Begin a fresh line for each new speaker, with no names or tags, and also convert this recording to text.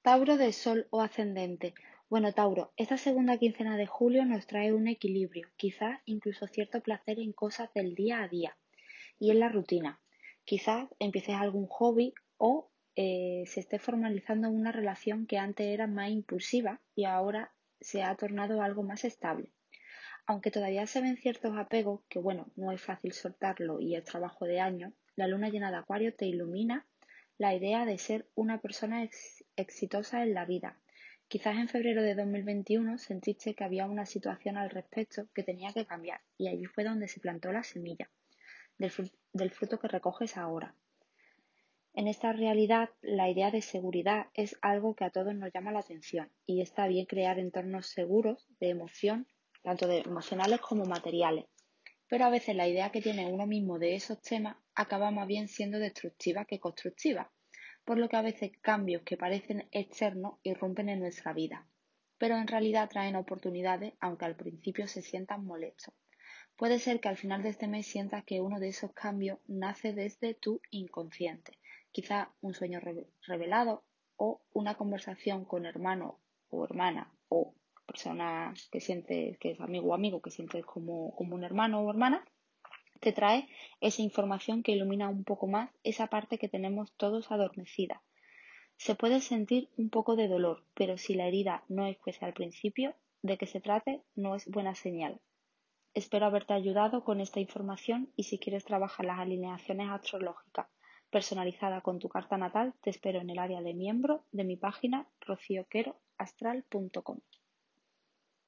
Tauro de Sol o ascendente. Bueno, Tauro, esta segunda quincena de julio nos trae un equilibrio, quizás incluso cierto placer en cosas del día a día y en la rutina. Quizás empieces algún hobby o eh, se esté formalizando una relación que antes era más impulsiva y ahora se ha tornado algo más estable. Aunque todavía se ven ciertos apegos, que bueno, no es fácil soltarlo y es trabajo de años, la luna llena de Acuario te ilumina la idea de ser una persona exitosa en la vida. Quizás en febrero de 2021 sentiste que había una situación al respecto que tenía que cambiar y allí fue donde se plantó la semilla del, fruto que recoges ahora. En esta realidad, la idea de seguridad es algo que a todos nos llama la atención y está bien crear entornos seguros de emoción, tanto de emocionales como materiales. Pero a veces la idea que tiene uno mismo de esos temas acaba más bien siendo destructiva que constructiva, por lo que a veces cambios que parecen externos irrumpen en nuestra vida, pero en realidad traen oportunidades aunque al principio se sientan molestos. Puede ser que al final de este mes sientas que uno de esos cambios nace desde tu inconsciente, quizá un sueño revelado o una conversación con hermano o hermana o persona que sientes que es amigo o amigo, que sientes como, como un hermano o hermana, te trae esa información que ilumina un poco más esa parte que tenemos todos adormecida. Se puede sentir un poco de dolor, pero si la herida no es fuese al principio, de que se trate no es buena señal. Espero haberte ayudado con esta información y si quieres trabajar las alineaciones astrológicas personalizadas con tu carta natal, te espero en el área de miembro de mi página rocioqueroastral.com.